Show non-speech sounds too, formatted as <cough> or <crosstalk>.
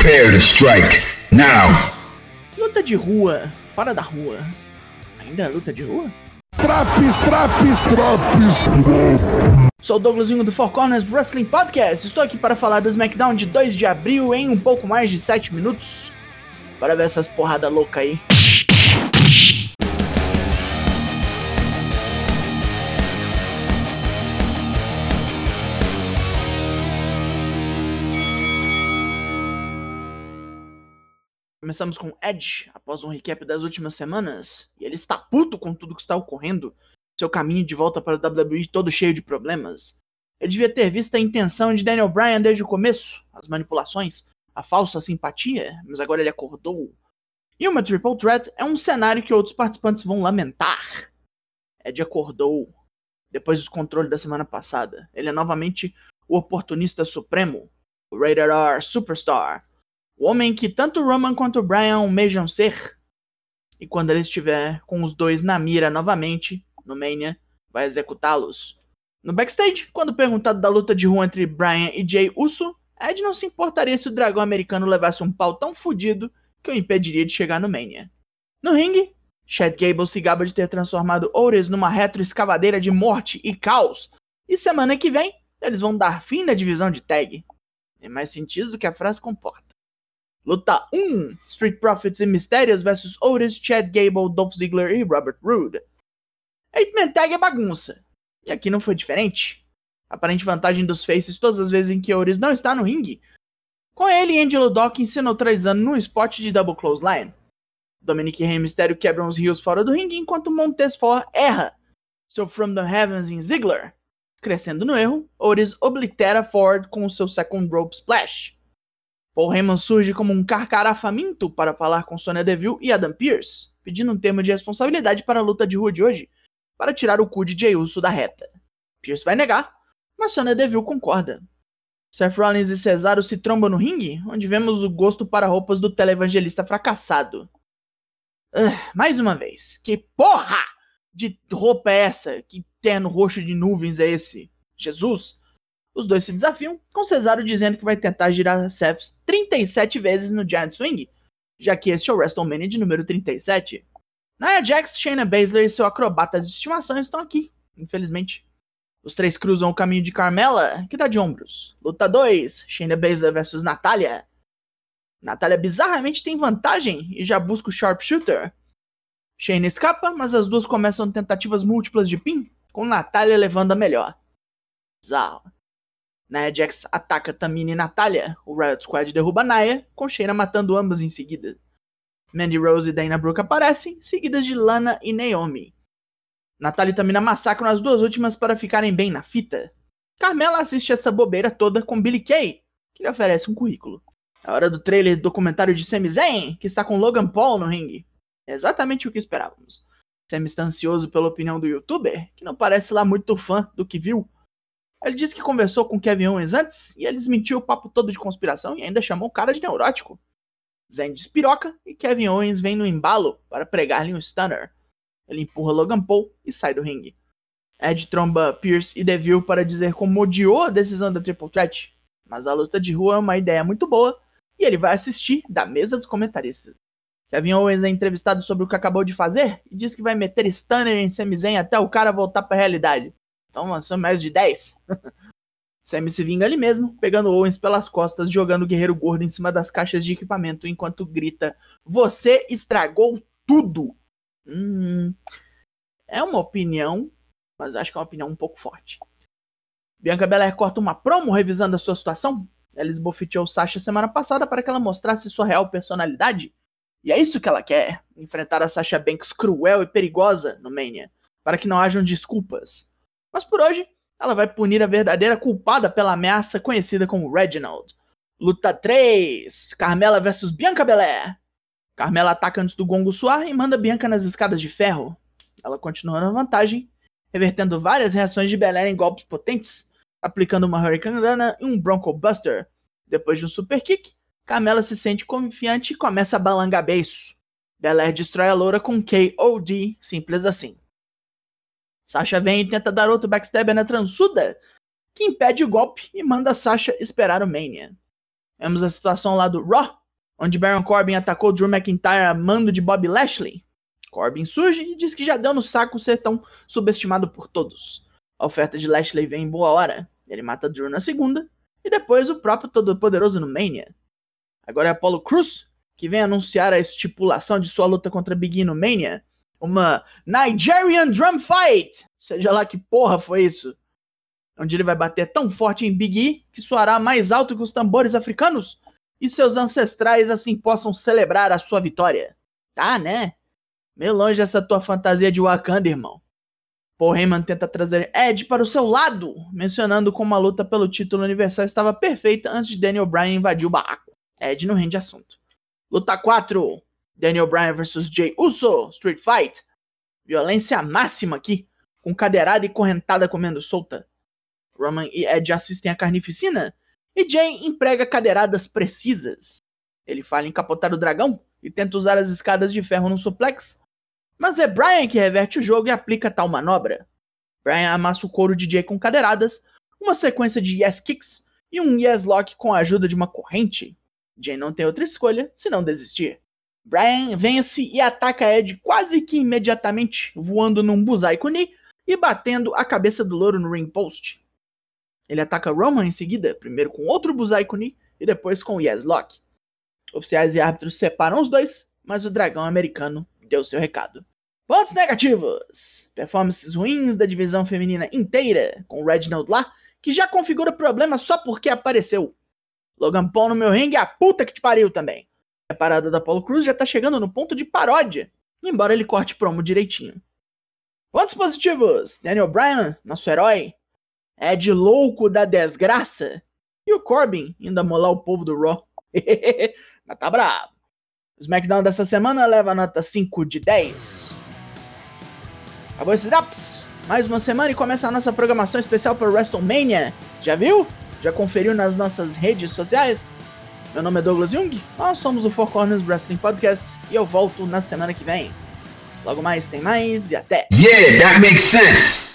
Prepare to strike. Now. Luta de rua, fora da rua. Ainda é luta de rua? Traps, traps, traps. Sou o Douglas Vinho do Four Corners Wrestling Podcast. Estou aqui para falar do SmackDown de 2 de abril em um pouco mais de 7 minutos. Bora ver essas porrada louca aí. Começamos com Edge, após um recap das últimas semanas, e ele está puto com tudo que está ocorrendo, seu caminho de volta para o WWE todo cheio de problemas. Ele devia ter visto a intenção de Daniel Bryan desde o começo, as manipulações, a falsa simpatia, mas agora ele acordou. E uma Triple Threat é um cenário que outros participantes vão lamentar. Edge acordou, depois do controle da semana passada. Ele é novamente o oportunista supremo, o Rated R Superstar, o homem que tanto Roman quanto Bryan almejam ser. E quando ele estiver com os dois na mira novamente, no Mania, vai executá-los. No backstage, quando perguntado da luta de rua entre Bryan e Jay Uso, Ed não se importaria se o dragão americano levasse um pau tão fudido que o impediria de chegar no Mania. No ringue, Chad Gable se gaba de ter transformado Otis numa retroescavadeira de morte e caos, e semana que vem eles vão dar fim na divisão de tag. Tem mais sentido do que a frase comporta. Luta 1: Street Profits e Mistérios vs Otis, Chad Gable, Dolph Ziggler e Robert Roode. Eight-Man Tag é bagunça. E aqui não foi diferente. Aparente vantagem dos Faces todas as vezes em que Otis não está no ringue. Com ele Angelo Dawkins se neutralizando num spot de Double Clothesline. Dominic Rey e Mistério quebram os rios fora do ringue enquanto Montez Ford erra seu From the Heavens em Ziggler. Crescendo no erro, Otis oblitera Ford com o seu Second Rope Splash. Paul Heyman surge como um carcará faminto para falar com Sonya Deville e Adam Pearce, pedindo um termo de responsabilidade para a luta de rua de hoje, para tirar o cu de Jey Uso da reta. Pearce vai negar, mas Sonya Deville concorda. Seth Rollins e Cesaro se trombam no ringue, onde vemos o gosto para roupas do televangelista fracassado. Uh, mais uma vez, que porra de roupa é essa? Que terno roxo de nuvens é esse? Jesus? Os dois se desafiam, com Cesaro dizendo que vai tentar girar Seth 37 vezes no Giant Swing, já que este é o WrestleMania de número 37. Nia Jax, Shayna Baszler e seu acrobata de estimação estão aqui, infelizmente. Os três cruzam o caminho de Carmela, que dá de ombros. Luta 2, Shayna Baszler versus Natália. Natália bizarramente tem vantagem e já busca o Sharpshooter. Shayna escapa, mas as duas começam tentativas múltiplas de pin, com Natália levando a melhor. Bizarro. Nia Jax ataca Tamina e Natália. O Riot Squad derruba Naya, com Shayna matando ambas em seguida. Mandy Rose e Dana Brooke aparecem, seguidas de Lana e Naomi. Natália e Tamina massacram as duas últimas para ficarem bem na fita. Carmela assiste essa bobeira toda com Billy Kay, que lhe oferece um currículo. É hora do trailer do documentário de Sami Zayn, que está com Logan Paul no ringue. É exatamente o que esperávamos. Sami está ansioso pela opinião do youtuber, que não parece lá muito fã do que viu. Ele disse que conversou com Kevin Owens antes e ele desmentiu o papo todo de conspiração e ainda chamou o cara de neurótico. Zayn despiroca e Kevin Owens vem no embalo para pregar-lhe um stunner. Ele empurra Logan Paul e sai do ringue. Ed tromba Pierce e Deville para dizer como odiou a decisão da Triple Threat, mas a luta de rua é uma ideia muito boa e ele vai assistir da mesa dos comentaristas. Kevin Owens é entrevistado sobre o que acabou de fazer e diz que vai meter stunner em Sami Zayn até o cara voltar para a realidade. Então são mais de 10. <laughs> Sammy se vinga ali mesmo, pegando Owens pelas costas, jogando o guerreiro gordo em cima das caixas de equipamento enquanto grita: Você estragou tudo! Hum, é uma opinião, mas acho que é uma opinião um pouco forte. Bianca Belair corta uma promo revisando a sua situação. Ela esbofeteou Sasha semana passada para que ela mostrasse sua real personalidade. E é isso que ela quer: enfrentar a Sasha Banks cruel e perigosa no Mania, para que não hajam desculpas. Mas por hoje, ela vai punir a verdadeira culpada pela ameaça conhecida como Reginald. Luta 3: Carmela versus Bianca Belair. Carmela ataca antes do gongo suar e manda Bianca nas escadas de ferro. Ela continua na vantagem, revertendo várias reações de Belair em golpes potentes, aplicando uma Hurricane Rana e um Bronco Buster. Depois de um super kick, Carmela se sente confiante e começa a balangar beiço. Belair destrói a loura com KOD, simples assim. Sasha vem e tenta dar outro backstabber na transuda, que impede o golpe e manda Sasha esperar o Mania. Vemos a situação lá do Raw, onde Baron Corbin atacou Drew McIntyre a mando de Bob Lashley. Corbin surge e diz que já deu no saco ser tão subestimado por todos. A oferta de Lashley vem em boa hora. Ele mata Drew na segunda, e depois o próprio Todo-Poderoso no Mania. Agora é Apollo Cruz, que vem anunciar a estipulação de sua luta contra Big E no Mania. Uma Nigerian Drum Fight! Seja lá que porra foi isso. Onde ele vai bater tão forte em Big E que soará mais alto que os tambores africanos e seus ancestrais assim possam celebrar a sua vitória. Tá, né? Meio longe essa tua fantasia de Wakanda, irmão. Paul Heyman tenta trazer Edge para o seu lado, mencionando como a luta pelo título universal estava perfeita antes de Daniel Bryan invadir o barraco. Edge não rende assunto. Luta 4. Daniel Bryan vs Jay Uso, Street Fight. Violência máxima aqui, com cadeirada e correntada comendo solta. Roman e Edge assistem a carnificina, e Jay emprega cadeiradas precisas. Ele fala em capotar o dragão e tenta usar as escadas de ferro no suplex, mas é Brian que reverte o jogo e aplica tal manobra. Brian amassa o couro de Jay com cadeiradas, uma sequência de yes kicks e um yes lock com a ajuda de uma corrente. Jay não tem outra escolha senão desistir. Brian vence e ataca Ed quase que imediatamente, voando num Buzai Kuni e batendo a cabeça do louro no ring post. Ele ataca Roman em seguida, primeiro com outro Buzai Kuni e depois com o Yes Lock. Oficiais e árbitros separam os dois, mas o dragão americano deu seu recado. Pontos negativos: performances ruins da divisão feminina inteira, com o Reginald lá, que já configura problema só porque apareceu. Logan Paul no meu ringue é a puta que te pariu também. A parada da Apollo Cruz já tá chegando no ponto de paródia, embora ele corte promo direitinho. Pontos positivos: Daniel Bryan, nosso herói, é de louco da desgraça, e o Corbin indo molar o povo do Raw. <laughs> Mas tá brabo. O SmackDown dessa semana leva nota 5 de 10. Acabou esse Drops. Mais uma semana e começa a nossa programação especial para WrestleMania. Já viu? Já conferiu nas nossas redes sociais? Meu nome é Douglas Jung, nós somos o Four Corners Wrestling Podcast e eu volto na semana que vem. Logo mais tem mais e até! Yeah, that makes sense.